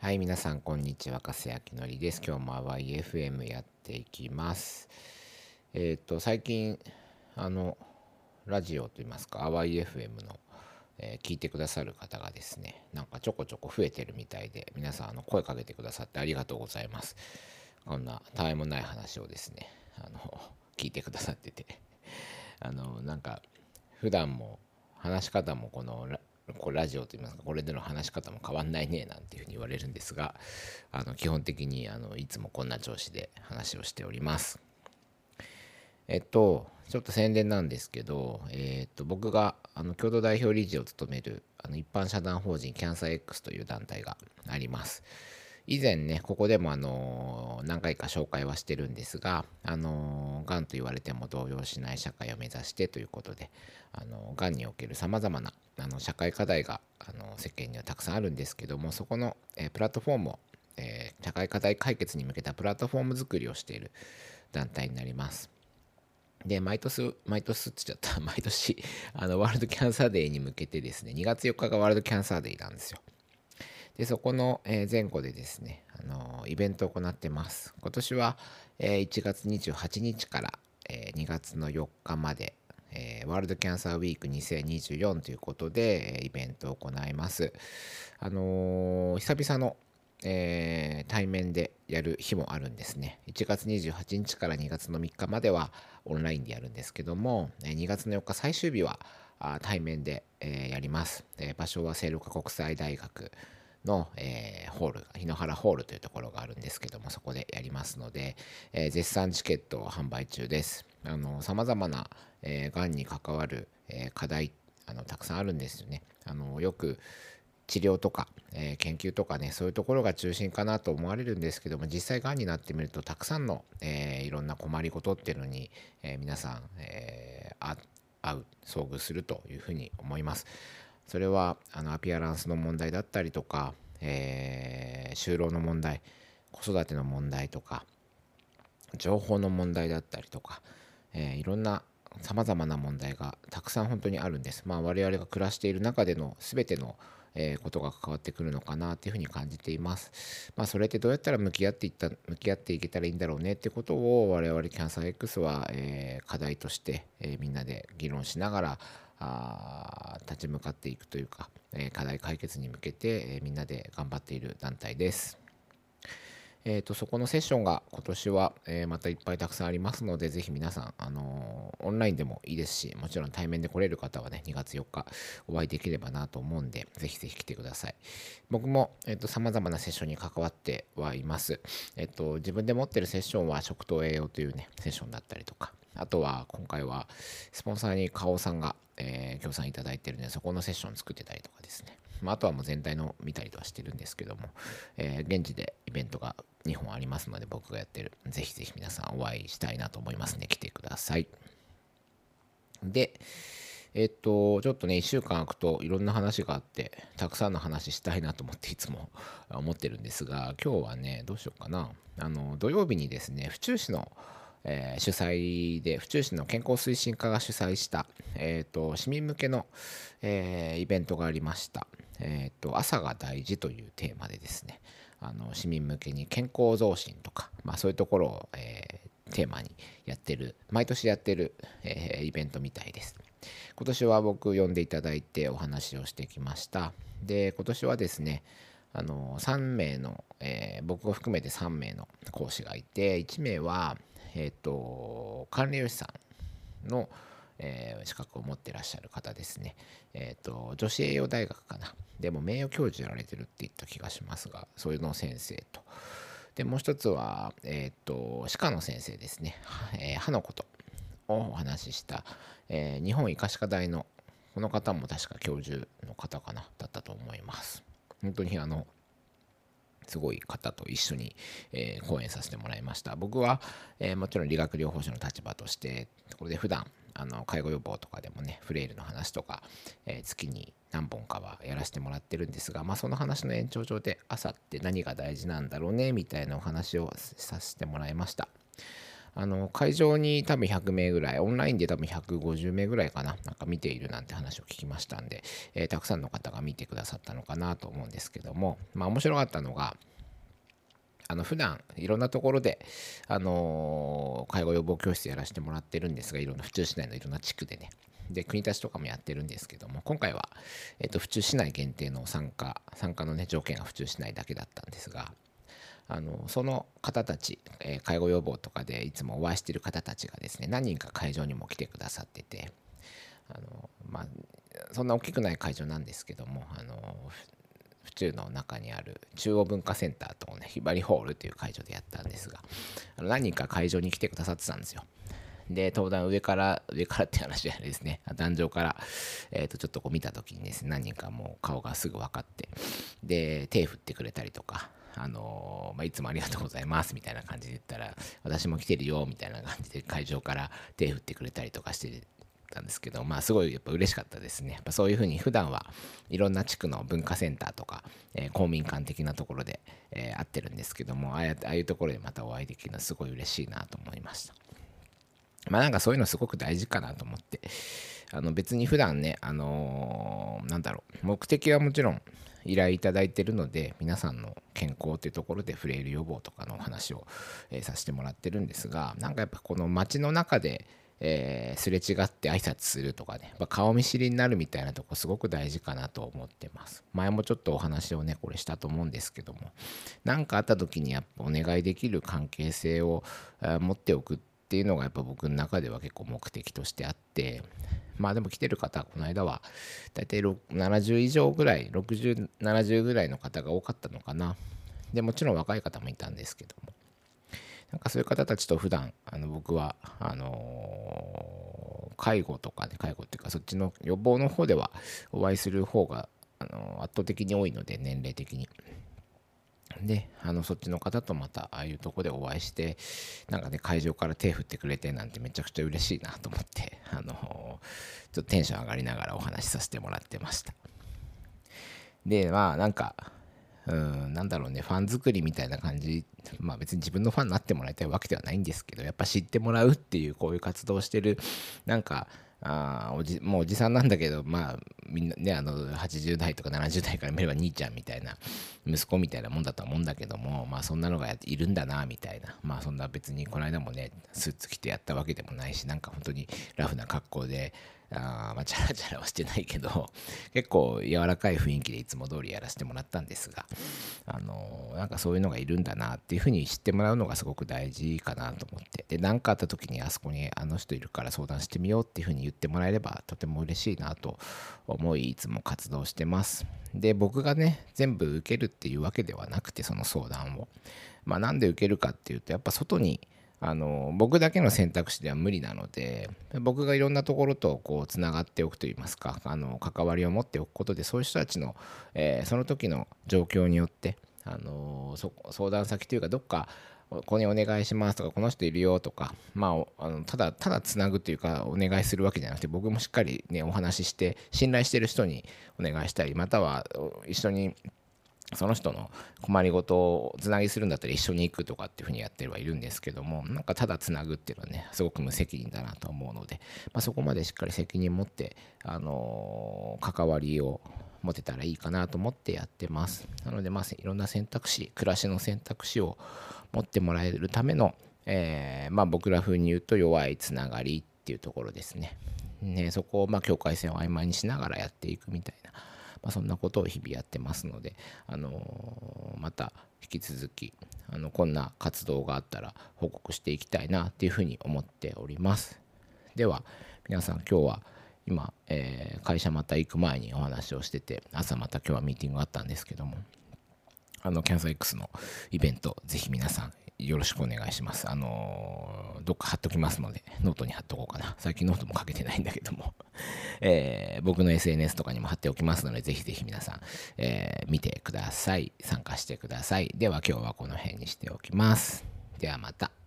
はい、皆さん、こんにちは。加瀬明則です。今日も YFM やっていきます。えっ、ー、と、最近、あの、ラジオといいますか、YFM の、えー、聞いてくださる方がですね、なんかちょこちょこ増えてるみたいで、皆さん、あの、声かけてくださってありがとうございます。こんな、たわいもない話をですね、あの、聞いてくださってて、あの、なんか、普段も、話し方もこのこラジオといいますかこれでの話し方も変わんないねなんていうふうに言われるんですがあの基本的にあのいつもこんな調子で話をしております。えっとちょっと宣伝なんですけど、えっと僕があの共同代表理事を務めるあの一般社団法人キャンサー X という団体があります。以前ねここでもあの何回か紹介はしてるんですがあのがんと言われても動揺しない社会を目指してということであのがんにおけるさまざまなあの社会課題があの世間にはたくさんあるんですけどもそこの、え、プラットフォームを、え、社会課題解決に向けたプラットフォーム作りをしている団体になります。で、毎年、毎年って言っちゃった、毎年、あの、ワールドキャンサーデーに向けてですね、2月4日がワールドキャンサーデーなんですよ。でそこの前後でですね、あのイベントを行ってます。今年は1月28日から2月の4日までワールドキャンサーウィーク2024ということでイベントを行います。あのー、久々の、えー、対面でやる日もあるんですね。1月28日から2月の3日まではオンラインでやるんですけども、2月の4日最終日は対面で、えー、やります。場所は聖路加国際大学の、えー、ホール、日野原ホールというところがあるんですけども、そこでやりますので、えー、絶賛チケットを販売中です。あの、様々な、えー、がんに関わる、え課題、あの、たくさんあるんですよね。あの、よく、治療とか、えー、研究とかねそういうところが中心かなと思われるんですけども実際がんになってみるとたくさんの、えー、いろんな困りごとっていうのに、えー、皆さん、えー、会う遭遇するというふうに思います。それはあのアピアランスの問題だったりとか、えー、就労の問題子育ての問題とか情報の問題だったりとか、えー、いろんなさまざまな問題がたくさん本当にあるんです。まあ、我々が暮らしている中での全ての、え、ことが関わってくるのかなというふうに感じています。まあ、それってどうやったら向き合っていった向き合っていけたらいいんだろうね？ってことを我々キャンサー X は、え、課題として、えみんなで議論しながらあ立ち向かっていくというか、え課題解決に向けて、えみんなで頑張っている団体です。えーと、そこのセッションが今年は、えー、またいっぱいたくさんありますので、ぜひ皆さん、あのー、オンラインでもいいですし、もちろん対面で来れる方はね、2月4日お会いできればなと思うんで、ぜひぜひ来てください。僕も、えっ、ー、と、様々なセッションに関わってはいます。えっ、と、自分で持ってるセッションは食と栄養というね、セッションだったりとか、あとは今回はスポンサーに花王さんが、え、協賛いただいてるので、そこのセッション作ってたりとかですね。まあ、あとはもう全体の見たりとはしてるんですけども、えー、現地でイベントが2本ありますので、僕がやってる。ぜひぜひ皆さんお会いしたいなと思いますね。来てください。で、えっと、ちょっとね、1週間空くといろんな話があって、たくさんの話したいなと思っていつも 思ってるんですが、今日はね、どうしようかな。あの、土曜日にですね、府中市のえー、主催で府中市の健康推進課が主催した、えーと、市民向けの、えー、イベントがありました、えーと、朝が大事というテーマでですねあの市民向けに健康増進とか、まあ、そういうところを、えー、テーマにやってる毎年やってる、えー、イベントみたいです今年は僕呼んでいただいてお話をしてきましたで今年はですねあの3名の、えー、僕を含めて3名の講師がいて1名はえっ、ー、と、管理栄士さんの、えー、資格を持ってらっしゃる方ですね。えっ、ー、と、女子栄養大学かな。でも名誉教授やられてるって言った気がしますが、そういうの先生と。で、もう一つは、えっ、と、歯科の先生ですね。え歯のことをお話しした、え日本医科歯科大の、この方も確か教授の方かな、だったと思います。本当にあの、すごい方と一緒に、え、講演させてもらいました。僕は、え、もちろん理学療法士の立場として、これで普段あの介護予防とかでもね、フレイルの話とか、えー、月に何本かはやらせてもらってるんですが、まあ、その話の延長上で朝って何が大事なんだろうねみたいなお話をさせてもらいました。あの会場に多分100名ぐらい、オンラインで多分150名ぐらいかな、なんか見ているなんて話を聞きましたんで、えー、たくさんの方が見てくださったのかなと思うんですけども、まあ面白かったのが、あの普段いろんなところで、あの、介護予防教室やらせてもらってるんですが、いろんな府中市内のいろんな地区でね、で国立とかもやってるんですけども今回は、えーと、府中市内限定の参加参加の、ね、条件が府中市内だけだったんですがあのその方たち、え、介護予防とかでいつもお会いしてる方たちがですね何人か会場にも来てくださっててあの、まあ、そんな大きくない会場なんですけどもあの府中の中にある中央文化センターとねひばりホールという会場でやったんですがあの何人か会場に来てくださってたんですよ。で、登壇上から、上からって話じゃないですね、壇上から、え、ー、と、ちょっとこう見た時にですね、何人かもう顔がすぐ分かって、で、手振ってくれたりとか、あの、まあ、いつもありがとうございますみたいな感じで言ったら、私も来てるよみたいな感じで会場から手振ってくれたりとかしてたんですけど、まあ、すごいやっぱ嬉しかったですね。やっぱそういうふうに普段はいろんな地区の文化センターとか、えー、公民館的なところで、えー、会ってるんですけどもああいうところでまたお会いできるのはすごい嬉しいなと思いました。まあなんかそういうのすごく大事かなと思って、あの別に普段ね、あのー、なんだろう、目的はもちろん依頼いただいてるので、皆さんの健康というところでフレイル予防とかのお話を、えー、させてもらってるんですが、なんかやっぱこの街の中で、えー、すれ違って挨拶するとかね、まあ、顔見知りになるみたいなとこすごく大事かなと思ってます。前もちょっとお話をね、これしたと思うんですけども、何かあった時にやっぱお願いできる関係性を持っておくってっていうのがやっぱ僕の中では結構目的としてあって。まあでも来てる方この間は大体70以上ぐらい6070ぐらいの方が多かったのかな。でもちろん若い方もいたんですけども。なんかそういう方たちと普段あの僕はあのー、介護とかね介護っていうかそっちの予防の方ではお会いする方があの圧倒的に多いので年齢的に。であのそっちの方とまたああいうとこでお会いしてなんかね会場から手振ってくれてなんてめちゃくちゃ嬉しいなと思ってあのちょっとテンション上がりながらお話しさせてもらってました。でまあなんかうんなんだろうねファン作りみたいな感じ。まあ別に自分のファンになってもらいたいわけではないんですけどやっぱ知ってもらうっていうこういう活動をしてるなんかあおじもうおじさんなんだけどまあみんなねあの80代とか70代から見れば兄ちゃんみたいな息子みたいなもんだと思うんだけどもまあそんなのがいるんだなみたいな。まあそんな別にこの間もねスーツ着てやったわけでもないしなんか本当にラフな格好であまあ、チャラチャラはしてないけど、結構柔らかい雰囲気でいつも通りやらせてもらったんですが、あのなんかそういうのがいるんだなっていうふうに知ってもらうのがすごく大事かなと思って、で、何かあった時にあそこにあの人いるから相談してみようっていうふうに言ってもらえればとても嬉しいなと思い、いつも活動してます。で、僕がね、全部受けるっていうわけではなくて、その相談を。まあ、なんで受けるかっていうと、やっぱ外に、あの僕だけの選択肢では無理なので僕がいろんなところとこうつながっておくといいますかあの関わりを持っておくことでそういう人たちの、えー、その時の状況によってあの相談先というかどっかここにお願いしますとかこの人いるよとかまああのただただつなぐというかお願いするわけじゃなくて僕もしっかりねお話しして信頼してる人にお願いしたりまたは一緒にその人の困りごとをつなぎするんだったら一緒に行くとかっていうふうにやってはいるんですけどもなんかただつなぐっていうのはねすごく無責任だなと思うので、まあ、そこまでしっかり責任持って、あのー、関わりを持てたらいいかなと思ってやってます。なのでまあいろんな選択肢暮らしの選択肢を持ってもらえるための、えー、まあ僕ら風に言うと弱いつながりっていうところですね。ねそこをま境界線を曖昧にしながらやっていくみたいなまあ、そんなことを日々やってますので、あの、また引き続きあのこんな活動があったら報告していきたいなっていうふうに思っております。では皆さん今日は今、えー、会社また行く前にお話をしてて朝また今日はミーティングがあったんですけどもあのキャンサー X のイベントぜひ皆さんよろしくお願いします。あのー、どっか貼っときますので、ノートに貼っとこうかな。最近ノートも書けてないんだけども、えー、僕の SNS とかにも貼っておきますので、ぜひぜひ皆さん、えー、見てください。参加してください。では今日はこの辺にしておきます。ではまた。